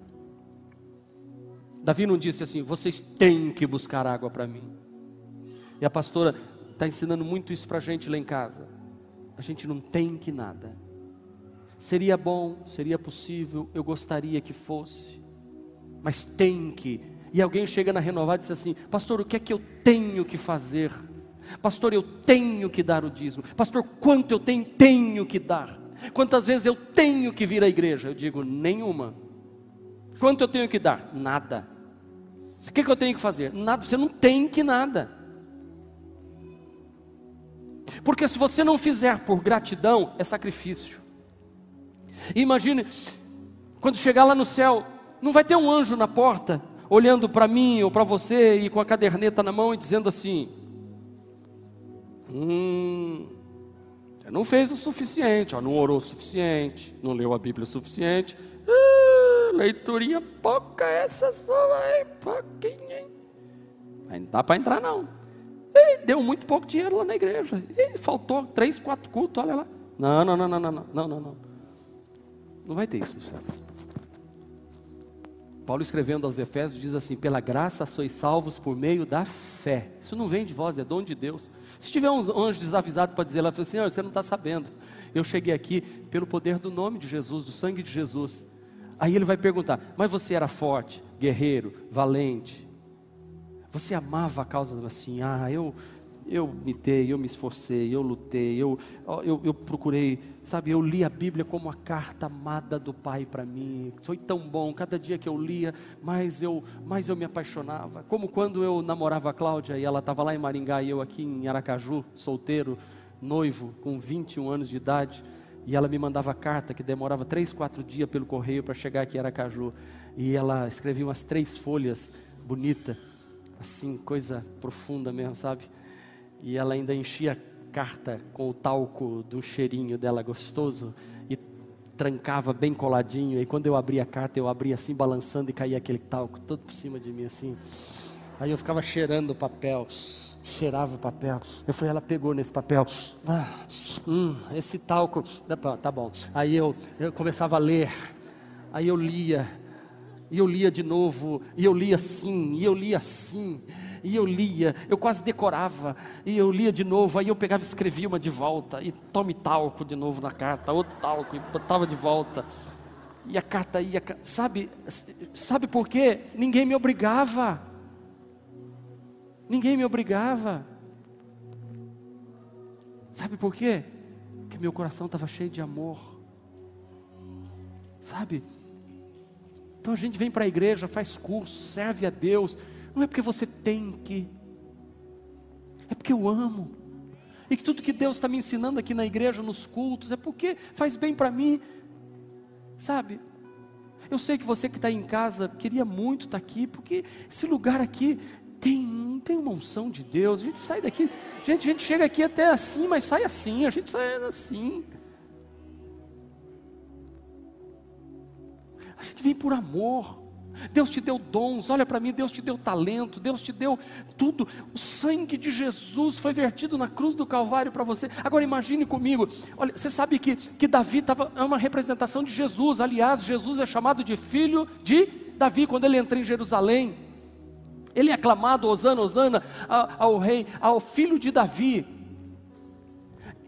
Davi não disse assim: vocês têm que buscar água para mim. E a pastora está ensinando muito isso para a gente lá em casa. A gente não tem que nada. Seria bom, seria possível, eu gostaria que fosse, mas tem que. E alguém chega na renovada e diz assim: Pastor, o que é que eu tenho que fazer? Pastor, eu tenho que dar o dízimo. Pastor, quanto eu tenho, tenho que dar. Quantas vezes eu tenho que vir à igreja? Eu digo: nenhuma. Quanto eu tenho que dar? Nada. O que, que eu tenho que fazer? Nada, você não tem que nada. Porque se você não fizer por gratidão, é sacrifício. E imagine, quando chegar lá no céu, não vai ter um anjo na porta, olhando para mim ou para você e com a caderneta na mão e dizendo assim: Hum, não fez o suficiente, ó, não orou o suficiente, não leu a Bíblia o suficiente. Uh, leiturinha pouca essa sua aí, pouquinho, hein? Não dá para entrar não. E deu muito pouco dinheiro lá na igreja. E faltou três, quatro cultos, olha lá. Não, não, não, não, não, não, não, não. Não vai ter isso no céu. Paulo escrevendo aos Efésios diz assim: pela graça sois salvos por meio da fé. Isso não vem de vós, é dom de Deus. Se tiver um anjo desavisado para dizer lá, assim, você não está sabendo. Eu cheguei aqui pelo poder do nome de Jesus, do sangue de Jesus. Aí ele vai perguntar: Mas você era forte, guerreiro, valente? Você amava a causa assim? Ah, eu, eu me dei, eu me esforcei, eu lutei, eu, eu, eu, procurei, sabe, eu li a Bíblia como a carta amada do Pai para mim. Foi tão bom, cada dia que eu lia, mais eu, mais eu me apaixonava. Como quando eu namorava a Cláudia e ela estava lá em Maringá e eu aqui em Aracaju, solteiro, noivo, com 21 anos de idade. E ela me mandava carta que demorava três, quatro dias pelo correio para chegar aqui em Aracaju. E ela escrevia umas três folhas bonita, assim, coisa profunda mesmo, sabe? E ela ainda enchia a carta com o talco do cheirinho dela gostoso e trancava bem coladinho. E quando eu abria a carta, eu abria assim, balançando e caía aquele talco todo por cima de mim assim. Aí eu ficava cheirando o papel cheirava o papel. Eu falei, ela pegou nesse papel. Ah, hum, esse talco. Tá bom. Aí eu, eu começava a ler. Aí eu lia. E eu lia de novo. E eu lia assim. E eu lia assim. E eu lia. Eu quase decorava. E eu lia de novo. Aí eu pegava e escrevia uma de volta. E tome talco de novo na carta. Outro talco. E botava de volta. E a carta ia. Sabe, sabe por quê? Ninguém me obrigava. Ninguém me obrigava. Sabe por quê? Porque meu coração estava cheio de amor. Sabe? Então a gente vem para a igreja, faz curso, serve a Deus. Não é porque você tem que, é porque eu amo. E que tudo que Deus está me ensinando aqui na igreja, nos cultos, é porque faz bem para mim. Sabe? Eu sei que você que está em casa queria muito estar tá aqui, porque esse lugar aqui tem, tem uma unção de Deus. A gente sai daqui, gente, a gente chega aqui até assim, mas sai assim, a gente sai assim. A gente vem por amor. Deus te deu dons, olha para mim, Deus te deu talento, Deus te deu tudo. O sangue de Jesus foi vertido na cruz do Calvário para você. Agora imagine comigo, olha, você sabe que, que Davi tava, é uma representação de Jesus. Aliás, Jesus é chamado de filho de Davi quando ele entra em Jerusalém. Ele é aclamado, Osana, Osana, ao, rei, ao filho de Davi.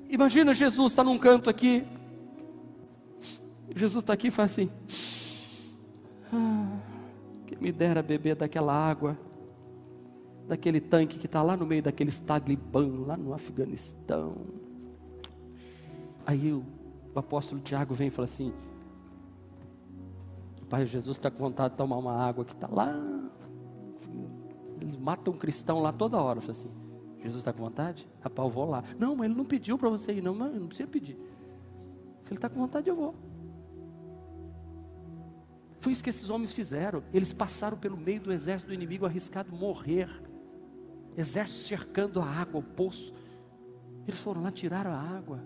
Imagina Jesus está num canto aqui. Jesus está aqui e faz assim. Ah, que me dera beber daquela água. daquele tanque que está lá no meio daqueles talibã, lá no Afeganistão. Aí o, o apóstolo Tiago vem e fala assim: o Pai Jesus está com vontade de tomar uma água que está lá. Eles matam um cristão lá toda hora. Fala assim: Jesus está com vontade? Rapaz, eu vou lá. Não, mas ele não pediu para você ir, não, mas não precisa pedir. Se ele está com vontade, eu vou. Foi isso que esses homens fizeram. Eles passaram pelo meio do exército do inimigo arriscado morrer. Exército cercando a água, o poço. Eles foram lá, tiraram a água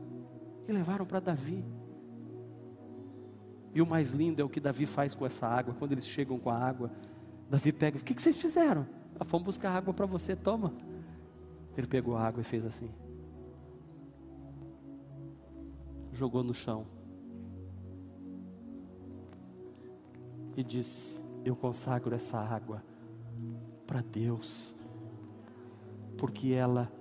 e levaram para Davi. E o mais lindo é o que Davi faz com essa água. Quando eles chegam com a água, Davi pega: O que, vocês fizeram? Ah, fomos buscar água para você, toma. Ele pegou a água e fez assim. Jogou no chão. E disse: Eu consagro essa água para Deus, porque ela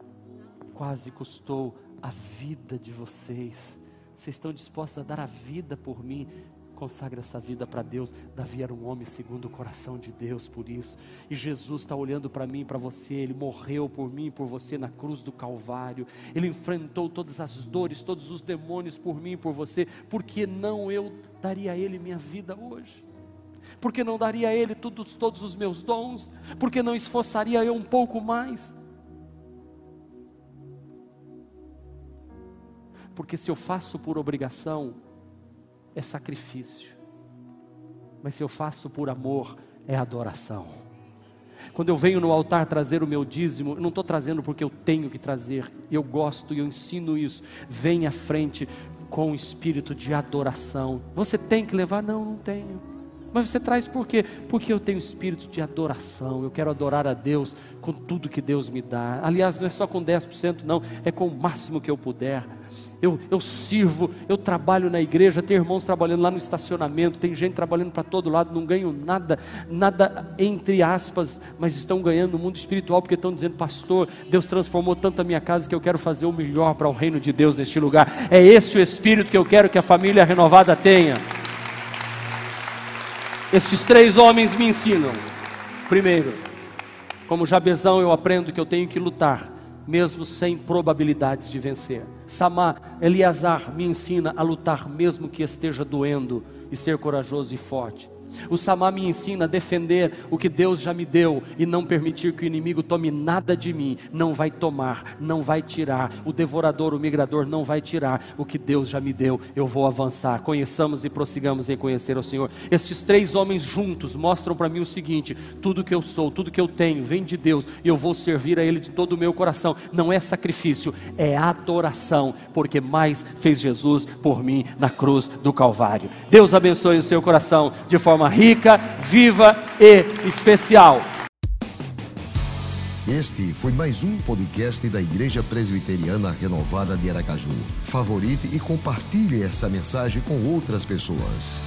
quase custou a vida de vocês. Vocês estão dispostos a dar a vida por mim? Consagra essa vida para Deus. Davi era um homem segundo o coração de Deus, por isso. E Jesus está olhando para mim, para você. Ele morreu por mim, por você na cruz do Calvário. Ele enfrentou todas as dores, todos os demônios por mim, por você. Por que não eu daria a Ele minha vida hoje? Por que não daria a Ele tudo, todos os meus dons? Por que não esforçaria eu um pouco mais? Porque se eu faço por obrigação, é sacrifício. Mas se eu faço por amor, é adoração. Quando eu venho no altar trazer o meu dízimo, eu não estou trazendo porque eu tenho que trazer, eu gosto e eu ensino isso. Vem à frente com o espírito de adoração. Você tem que levar? Não, não tenho. Mas você traz por quê? Porque eu tenho espírito de adoração, eu quero adorar a Deus com tudo que Deus me dá. Aliás, não é só com 10%, não, é com o máximo que eu puder eu, eu sirvo, eu trabalho na igreja, tem irmãos trabalhando lá no estacionamento, tem gente trabalhando para todo lado, não ganham nada, nada entre aspas, mas estão ganhando no mundo espiritual, porque estão dizendo, pastor, Deus transformou tanto a minha casa que eu quero fazer o melhor para o reino de Deus neste lugar. É este o espírito que eu quero que a família renovada tenha. Estes três homens me ensinam. Primeiro, como Jabezão, eu aprendo que eu tenho que lutar mesmo sem probabilidades de vencer. Samá, Eliazar me ensina a lutar mesmo que esteja doendo e ser corajoso e forte. O Samá me ensina a defender o que Deus já me deu e não permitir que o inimigo tome nada de mim. Não vai tomar, não vai tirar. O devorador, o migrador não vai tirar o que Deus já me deu. Eu vou avançar. Conheçamos e prossigamos em conhecer o Senhor. Estes três homens juntos mostram para mim o seguinte: tudo que eu sou, tudo que eu tenho vem de Deus e eu vou servir a Ele de todo o meu coração. Não é sacrifício, é adoração, porque mais fez Jesus por mim na cruz do Calvário. Deus abençoe o seu coração de forma forma rica, viva e especial. Este foi mais um podcast da Igreja Presbiteriana Renovada de Aracaju. Favorite e compartilhe essa mensagem com outras pessoas.